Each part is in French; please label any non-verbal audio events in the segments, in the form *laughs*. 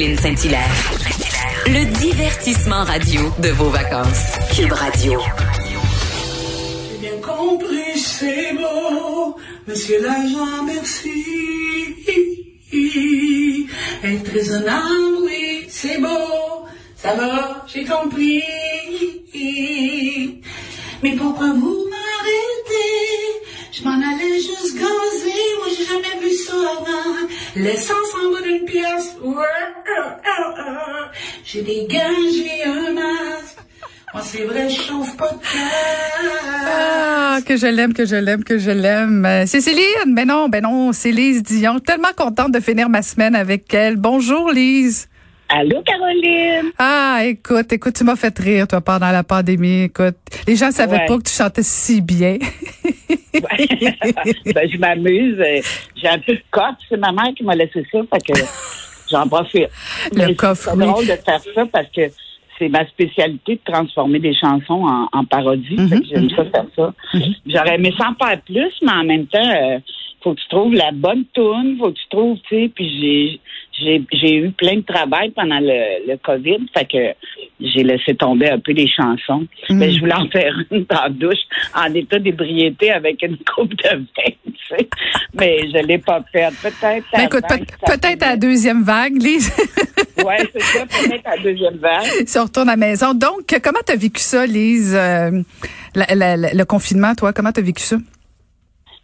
Le divertissement radio de vos vacances. Cube Radio. J'ai bien compris, c'est beau, monsieur l'agent, merci. Être raisonnable, oui, c'est beau, ça va, j'ai compris. Mais pourquoi vous m'arrêtez? Je m'en allais juste j'ai jamais vu ça avant. L'essence en bas d'une pièce, ouais, euh, euh, euh. j'ai des gants, j'ai un masque. Moi c'est vrai, je chauffe pas de. Ah, que je l'aime, que je l'aime, que je l'aime. C'est Céline. Ben non, ben non, c'est Lise Dion. Tellement contente de finir ma semaine avec elle. Bonjour, Lise. Allô, Caroline? Ah, écoute, écoute, tu m'as fait rire, toi, pendant la pandémie. Écoute, les gens savaient Ouais. pas que tu chantais si bien. *laughs* *laughs* ben, je m'amuse. J'ai un peu de cote. C'est ma mère qui m'a laissé ça, fait que j'en profite. *laughs* Le coffre, C'est oui. drôle de faire ça parce que c'est ma spécialité de transformer des chansons en, en parodie. Fait que j'aime ça faire ça. J'aurais aimé s'en faire plus, mais en même temps, euh, faut que tu trouves la bonne tune, faut que tu trouves, tu sais, puis j'ai j'ai eu plein de travail pendant le, le COVID, fait que j'ai laissé tomber un peu les chansons. Mhm. Mais je voulais en faire *laughs* une dans la douche en état d'ébriété avec une coupe de vin, tu sais. Mais je l'ai pas faite. Peut-être Ben, écoute, peut- peut-être à la deuxième vague, Lise, *laughs* Ouais, c'est ça, peut-être à la deuxième vague. si on retourne à la maison. Donc, comment t'as vécu ça, Lise, euh, la- la- la- le confinement, toi? Comment t'as vécu ça?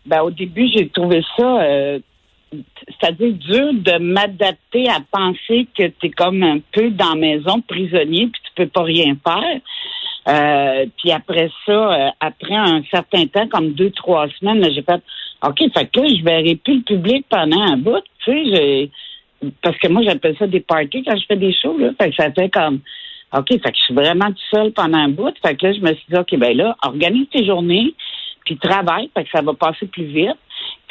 Ben, au début, j'ai trouvé ça, euh, c'est-à-dire dur de m'adapter à penser que tu es comme un peu dans la maison, prisonnier, puis tu peux pas rien faire. Euh, puis après ça, euh, après un certain temps, comme deux, trois semaines, j'ai fait OK, fait que là, je verrai plus le public pendant un bout, tu sais, parce que moi j'appelle ça des parties quand je fais des shows, là. Fait que ça fait comme OK, fait que je suis vraiment toute seule pendant un bout. Fait que là, je me suis dit, OK, ben là, organise tes journées, puis travaille, que ça va passer plus vite.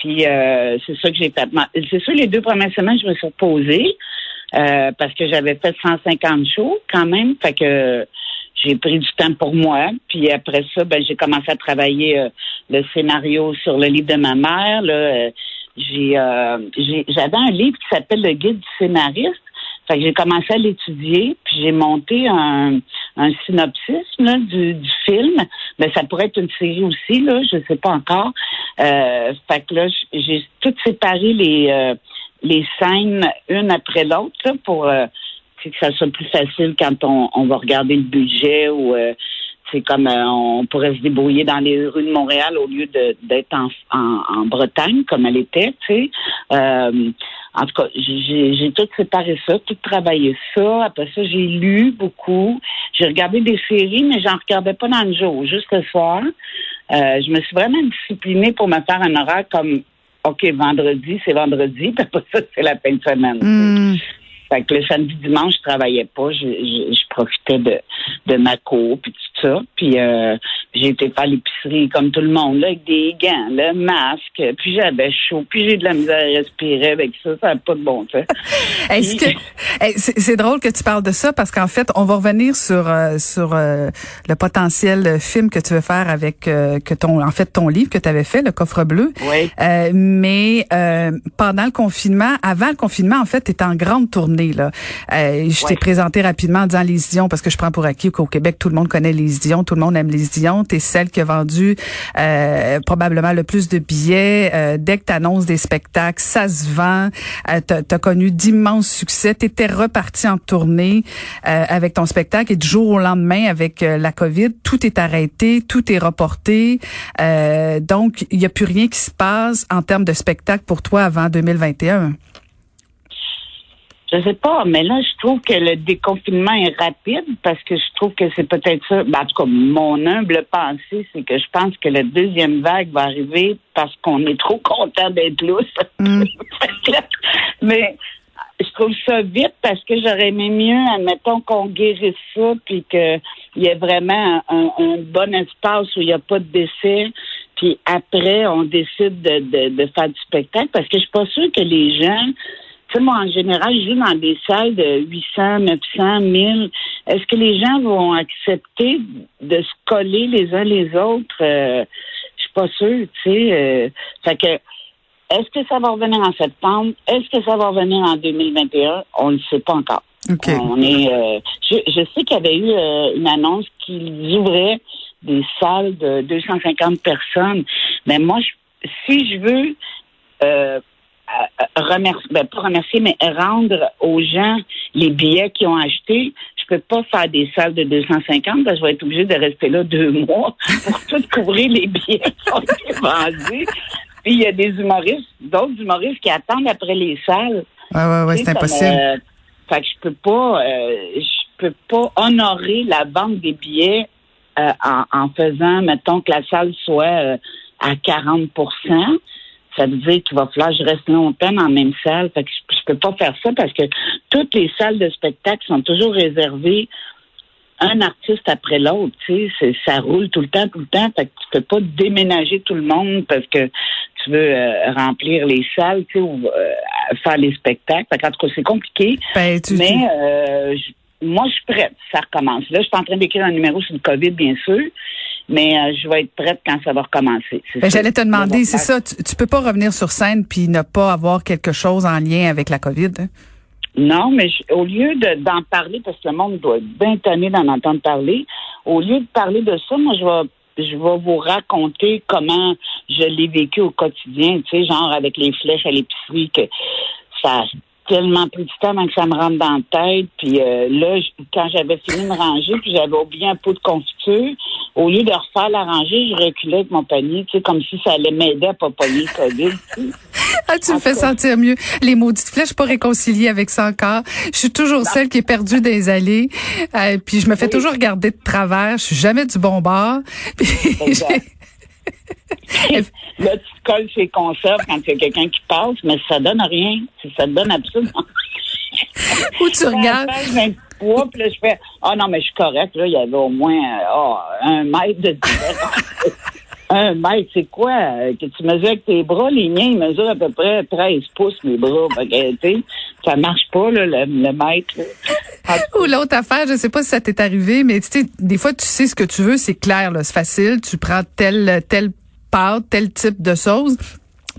Puis euh, c'est ça que j'ai C'est sûr, les deux premières semaines, je me suis reposée euh, parce que j'avais fait 150 shows quand même. Fait que j'ai pris du temps pour moi. Puis après ça, ben j'ai commencé à travailler euh, le scénario sur le livre de ma mère. Là, euh, euh, j'avais un livre qui s'appelle Le guide du scénariste. Fait que j'ai commencé à l'étudier, puis j'ai monté un, un synopsis là, du, du film. Mais ça pourrait être une série aussi, là, je sais pas encore. Euh, fait que là, j'ai tout séparé les euh, les scènes une après l'autre pour euh, que ça soit plus facile quand on, on va regarder le budget ou euh, c'est comme euh, on pourrait se débrouiller dans les rues de Montréal au lieu de- d'être en, en, en Bretagne comme elle était, tu sais. En tout cas, j'ai tout séparé ça, tout travaillé ça. Après ça, j'ai lu beaucoup. J'ai regardé des séries, mais j'en regardais pas dans le jour, juste le soir. Euh, je me suis vraiment disciplinée pour me faire un horaire comme OK, vendredi, c'est vendredi, puis après ça, c'est la fin de semaine. Hmm. Fait que le samedi, dimanche, je travaillais pas. Je, je, je profitais de, de ma cour, puis tout ça. Puis euh, j'ai été faire l'épicerie comme tout le monde, là, avec des gants, le masque. Puis j'avais chaud, puis j'ai de la misère à respirer avec ça. Ça n'a pas de bon sens. *laughs* Est-ce que c'est c'est drôle que tu parles de ça parce qu'en fait, on va revenir sur euh, sur euh, le potentiel film que tu veux faire avec euh, que ton en fait ton livre que tu avais fait le coffre bleu. Oui. Euh, mais euh, pendant le confinement, avant le confinement, en fait, tu étais en grande tournée là. Euh, je t'ai présenté rapidement en disant les Dion parce que je prends pour acquis qu'au Québec tout le monde connaît les Dion, tout le monde aime les Dion. T'es celle qui a vendu euh, probablement le plus de billets. Euh, dès que t'annonces des spectacles, ça se vend. Euh, t'as, t'as connu d'immenses succès. T'étais reparti en tournée euh, avec ton spectacle et du jour au lendemain avec la COVID, tout est arrêté, tout est reporté. Euh, donc il y a plus rien qui se passe en termes de spectacle pour toi avant 2021. Je sais pas, mais là, je trouve que le déconfinement est rapide parce que je trouve que c'est peut-être ça. Ben, en tout cas, mon humble pensée, c'est que je pense que la deuxième vague va arriver parce qu'on est trop content d'être lousse. *laughs* Mm. mais je trouve ça vite parce que j'aurais aimé mieux, admettons, qu'on guérisse ça, puis qu'il y ait vraiment un, un bon espace où il n'y a pas de décès. Puis après, on décide de, de, de faire du spectacle parce que je suis pas sûre que les gens sais, moi, en général, je joue dans des salles de 800, 900, 1000. Est-ce que les gens vont accepter de se coller les uns les autres? Euh, je suis pas sûre, tu sais. Euh, fait que, est-ce que ça va revenir en septembre? Est-ce que ça va revenir en 2021? On ne sait pas encore. OK. On est, euh, je, je sais qu'il y avait eu euh, une annonce qu'ils ouvraient des salles de 250 personnes. Mais moi, je- si je veux euh, remercier, ben, pas remercier, mais rendre aux gens les billets qu'ils ont achetés, je peux pas faire des salles de 250 parce que je vais être obligée de rester là deux *laughs* mois pour tout couvrir les billets qui ont été vendus. Puis il y a des humoristes, d'autres humoristes qui attendent après les salles. Ouais, ouais, ouais, c'est impossible. euh, fait que je peux pas, euh, je peux pas honorer la vente des billets euh, en, en faisant, mettons que la salle soit euh, à 40 ça veut dire qu'il va falloir que je reste longtemps dans la même salle. Fait que je, je peux pas faire ça parce que toutes les salles de spectacle sont toujours réservées un artiste après l'autre, tu sais, ça roule tout le temps, tout le temps. Fait que tu peux pas déménager tout le monde parce que tu veux euh, remplir les salles, tu sais, ou euh, faire les spectacles. Fait qu'en tout cas, c'est compliqué. Ben, tu- mais euh, moi, je suis prête. Ça recommence. Là, je suis en train d'écrire un numéro sur le COVID, bien sûr, mais euh, je vais être prête quand ça va recommencer. Ben. J'allais te demander, c'est ça, tu, tu peux pas revenir sur scène puis ne pas avoir quelque chose en lien avec la COVID. hein? Non, mais je- au lieu de- d'en parler, parce que le monde doit être bien tanné d'en entendre parler, au lieu de parler de ça, moi, je vais je vais vous raconter comment je l'ai vécu au quotidien, tu sais, genre avec les flèches à l'épicerie, que ça a tellement pris du temps avant que ça me rentre dans la tête. Puis euh, là, quand j'avais fini de ranger, puis j'avais oublié un pot de confiture, au lieu de refaire la rangée, je reculais avec mon panier, tu sais, comme si ça allait m'aider à pas pogner le COVID. *laughs* Ah, tu me fais sentir mieux. Les maudites flèches, je suis pas réconciliée avec ça encore. Je suis toujours celle qui est perdue dans les allées. Euh, puis je me fais Oui. toujours regarder de travers. Je suis jamais du bon bord. *laughs* Là, tu colles chez conserves quand il y a quelqu'un qui passe, mais ça donne rien. Ça te donne absolument rien. Où tu regardes? 23, puis là, je fais Ah non, mais je suis correct. Là, il y avait au moins euh, ah, un mètre de différence. *laughs* un mètre, c'est quoi? euh, Que tu mesures avec tes bras? Les miens, ils mesurent à peu près 13 pouces, mes bras. Ça marche pas, là, le, le mètre. là. *laughs* Ou l'autre affaire, je sais pas si ça t'est arrivé, mais tu sais, des fois, tu sais ce que tu veux, c'est clair, là, c'est facile. Tu prends telle, telle pâte, tel type de sauce.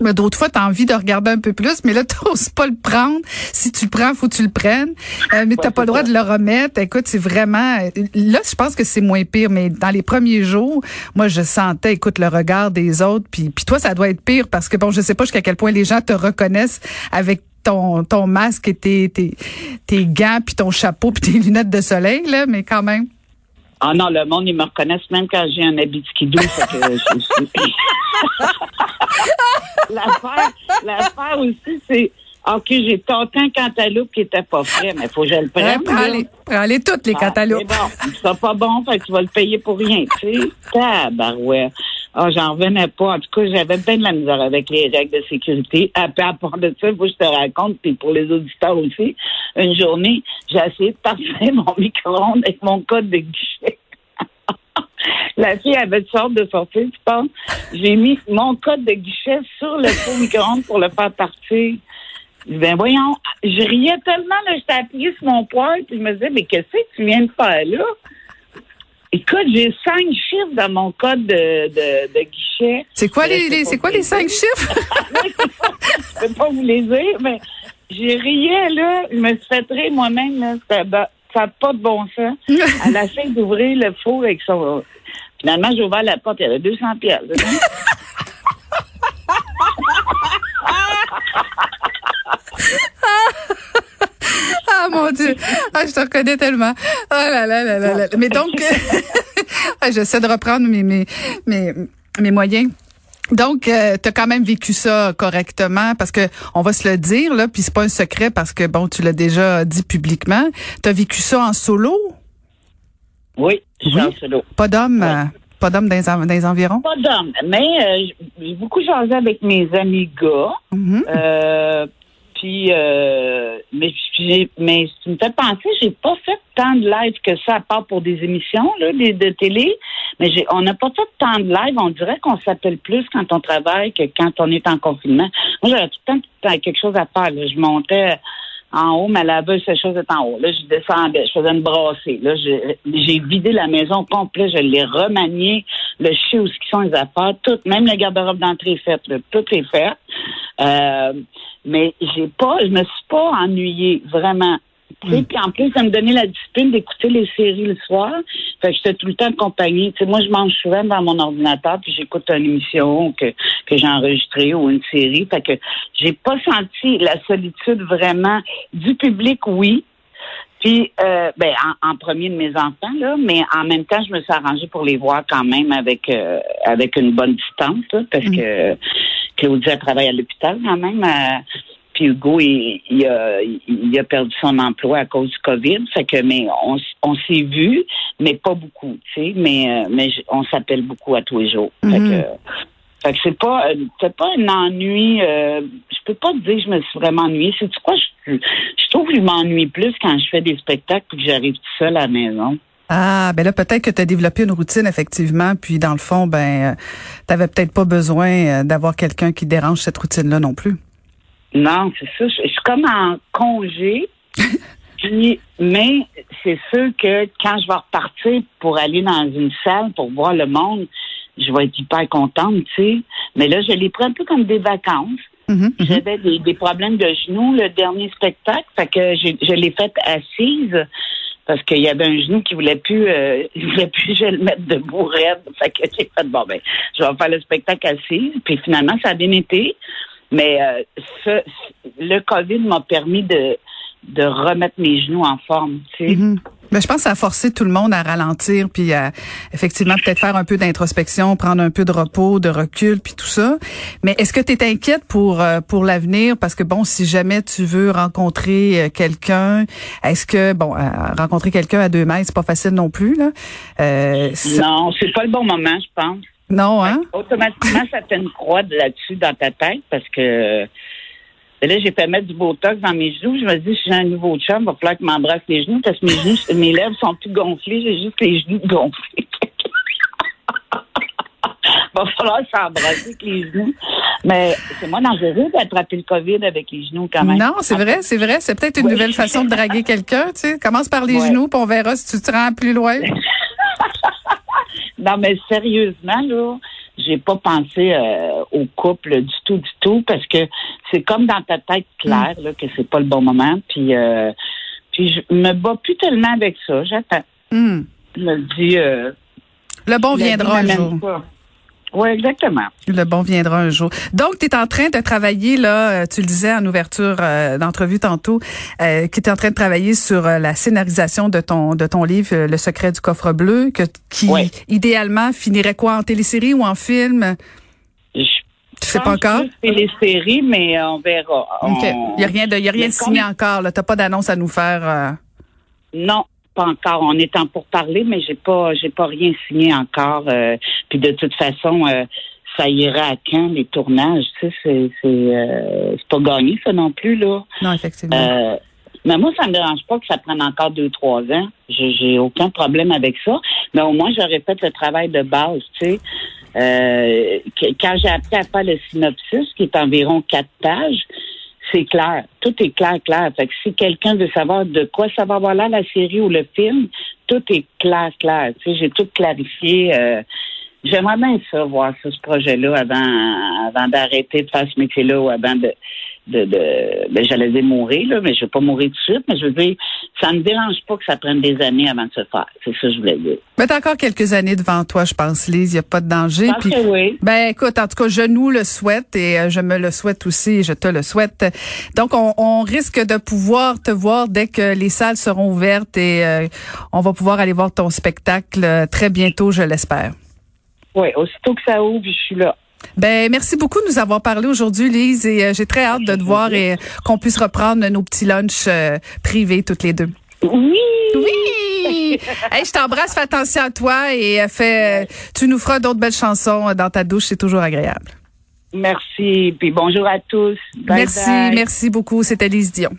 Mais d'autres fois, tu as envie de regarder un peu plus, mais là, tu n'oses pas le prendre. Si tu le prends, faut que tu le prennes. Euh, mais t'as Ouais, pas le droit ça. de le remettre. Écoute, c'est vraiment... Là, je pense que c'est moins pire, mais dans les premiers jours, moi, je sentais, écoute, le regard des autres. Puis, puis toi, ça doit être pire parce que, bon, je sais pas jusqu'à quel point les gens te reconnaissent avec ton, ton masque et tes, tes, tes gants, puis ton chapeau, puis tes *laughs* lunettes de soleil, là, mais quand même. Ah non, le monde, ils me reconnaissent même quand j'ai un habit de skidoo. l'affaire, l'affaire aussi, c'est OK, j'ai tenté un cantaloupe qui était pas frais, mais faut que je le Hein, prenne. prends-les, prends-les toutes, les Ah, cantaloupes. c'est bon, c'est pas bon, fait que tu vas le payer pour rien, tu sais. *laughs* Tabarouette. Ah, j'en revenais pas. En tout cas, j'avais bien de la misère avec les règles de sécurité. Après, à part de ça, que je te raconte, puis pour les auditeurs aussi, une journée, j'ai essayé de passer mon micro-ondes avec mon code de guichet. *laughs* La fille avait de sorte de sortir, tu penses? J'ai mis mon code de guichet sur le micro-ondes pour le faire partir. Ben voyons, je riais tellement, là, j'étais sur mon poil, puis je me disais, mais qu'est-ce que tu viens de faire là? Écoute, j'ai cinq chiffres dans mon code de, de, de guichet. C'est quoi Mais les, c'est quoi les cinq chiffres? *laughs* Je peux pas vous les dire, mais j'ai riais, là. Je me suis fait rire moi-même, là. Ça n'a pas de bon sens. *laughs* À la fin d'ouvrir le four avec son... Finalement, j'ai ouvert la porte, il y avait 200 pièces. Ah. Ah, je te reconnais tellement. Oh là là là là là. Mais donc, *laughs* ah, j'essaie de reprendre mes, mes, mes, mes moyens. Donc, tu as quand même vécu ça correctement parce que on va se le dire là, puis c'est pas un secret parce que bon, tu l'as déjà dit publiquement. Tu as vécu ça en solo, Oui, Oui. en solo. pas d'homme, Ouais. euh, pas d'homme dans, dans les environs? Pas d'homme, mais euh, j'ai beaucoup jasé avec mes amis gars. Mhm. Euh, Puis, euh, mais, mais tu me fais penser, j'ai pas fait tant de live que ça, à part pour des émissions là, des- de télé. Mais j'ai, on n'a pas fait tant de live. On dirait qu'on s'appelle plus quand on travaille que quand on est en confinement. Moi, j'avais tout le temps, tout le temps quelque chose à faire. là. Je montais en haut, ma laveuse sécheuse est en haut. Là, je descendais, je faisais une brassée. Là, j'ai vidé la maison au complet, je l'ai remaniée, le chien où sont les affaires, tout, même le garde-robe d'entrée est faite, là, tout est fait. Euh, mais j'ai pas, je me suis pas ennuyée, vraiment. Puis en plus, ça me donnait la discipline d'écouter les séries le soir. Fait que j'étais tout le temps accompagnée. Tu sais, moi, je mange souvent dans mon ordinateur, puis j'écoute une émission que, que j'ai enregistrée ou une série. Fait que j'ai pas senti la solitude vraiment du public, oui. Puis, euh, ben, en, en premier de mes enfants, là, mais en même temps, je me suis arrangée pour les voir quand même avec euh, avec une bonne distance, là, parce que Claudia travaille à l'hôpital quand même. euh, puis Hugo, il, il a, il a perdu son emploi à cause du COVID. Fait que, mais on, s'est vu, mais pas beaucoup, tu sais. Mais, euh, mais on s'appelle beaucoup à tous les jours. Fait Mhm. que, fait que c'est pas, euh, c'est pas un ennui. Euh, je peux pas te dire que je me suis vraiment ennuyée. C'est quoi? Je, je trouve que je m'ennuie plus quand je fais des spectacles et que j'arrive tout seul à la maison. Ah, ben là, peut-être que tu as développé une routine, effectivement, puis dans le fond, ben, tu n'avais peut-être pas besoin euh, d'avoir quelqu'un qui dérange cette routine-là non plus. Non, c'est ça. Je, je suis comme en congé. *laughs* Puis, mais c'est sûr que quand je vais repartir pour aller dans une salle pour voir le monde, je vais être hyper contente, tu sais. Mais là, je les prends un peu comme des vacances. Mhm, mhm. J'avais des, des problèmes de genoux le dernier spectacle, fait que je l'ai fait assise parce qu'il y avait un genou qui voulait plus, euh, *laughs* il voulait plus je le mette debout raide. Fait que j'ai fait bon ben, je vais faire le spectacle assise. Puis finalement, ça a bien été. Mais euh, ce- le COVID m'a permis de de remettre mes genoux en forme. Tu sais. Ben, je pense que ça a forcé tout le monde à ralentir, puis à effectivement peut-être faire un peu d'introspection, prendre un peu de repos, de recul, puis tout ça. Mais est-ce que tu es inquiète pour euh, pour l'avenir? Parce que bon, si jamais tu veux rencontrer euh, quelqu'un, est-ce que bon, euh, rencontrer quelqu'un à deux mètres, c'est pas facile non plus là. Euh, Non, c'est pas le bon moment, je pense. Non, hein? Automatiquement, ça fait une croix de là-dessus dans ta tête parce que et là, j'ai fait mettre du Botox dans mes genoux. Je me dis, si j'ai un nouveau chum, il va falloir qu'il m'embrasse les genoux parce que mes genoux, mes lèvres sont plus gonflées. J'ai juste les genoux gonflés. *laughs* va falloir s'embrasser avec les genoux. Mais c'est moins dangereux d'attraper le COVID avec les genoux quand même. Non, c'est vrai, c'est vrai. C'est peut-être une Ouais. nouvelle façon de draguer quelqu'un. Tu sais, commence par les Ouais. genoux, puis on verra si tu te rends plus loin. *laughs* Non, mais sérieusement, là, j'ai pas pensé euh, au couple du tout, du tout, parce que c'est comme dans ta tête claire là, que c'est pas le bon moment. Puis, euh, puis je me bats plus tellement avec ça. J'attends. Hmm. Je me dis. Euh, Le bon viendra un jour. pas. Oui, exactement. Le bon viendra un jour. Donc, tu es en train de travailler, là, euh, tu le disais en ouverture euh, d'entrevue tantôt, euh, que tu es en train de travailler sur euh, la scénarisation de ton de ton livre Le secret du coffre bleu, que, qui Ouais. idéalement finirait quoi en télésérie ou en film? Je Tu sais pas encore? que C'est les séries, mais on verra. Il y a rien de y a rien de signé comme- encore, là. T'as pas d'annonce à nous faire. euh? Non, pas encore. On est en pour parler, mais j'ai pas, j'ai pas rien signé encore. euh, puis de toute façon, euh, ça ira à quand les tournages Tu sais, c'est, c'est, euh, c'est pas gagné ça non plus là. Non, effectivement. Euh, mais moi, ça me dérange pas que ça prenne encore deux, trois ans. J'ai, j'ai aucun problème avec ça. Mais au moins, j'aurais fait le travail de base, tu sais. Euh, quand j'ai appris à faire le synopsis, qui est environ quatre pages, c'est clair. Tout est clair, clair. Fait que si quelqu'un veut savoir de quoi ça va avoir là, la série ou le film, tout est clair, clair. Tu sais, j'ai tout clarifié. euh, J'aimerais bien ça, voir ça, ce projet-là, avant, avant d'arrêter de faire ce métier-là ou avant de, de, de ben, j'allais dire mourir, là, mais je vais pas mourir tout de suite, mais je veux dire, ça ne me dérange pas que ça prenne des années avant de se faire. C'est ça que je voulais dire. Mais t'as encore quelques années devant toi, je pense, Lise. Il n'y a pas de danger. Que oui. Ben écoute, en tout cas, je nous le souhaite et euh, je me le souhaite aussi et je te le souhaite. Donc, on, on risque de pouvoir te voir dès que les salles seront ouvertes et euh, on va pouvoir aller voir ton spectacle euh, très bientôt, je l'espère. Oui, aussitôt que ça ouvre, je suis là. Ben merci beaucoup de nous avoir parlé aujourd'hui, Lise, et euh, j'ai très hâte de te voir et euh, qu'on puisse reprendre nos petits lunchs euh, privés toutes les deux. Oui! Oui! hey, je t'embrasse, fais attention à toi et fais, tu nous feras d'autres belles chansons dans ta douche, c'est toujours agréable. Merci. Puis bonjour à tous. Bye merci, bye. merci beaucoup. C'était Lise Dion.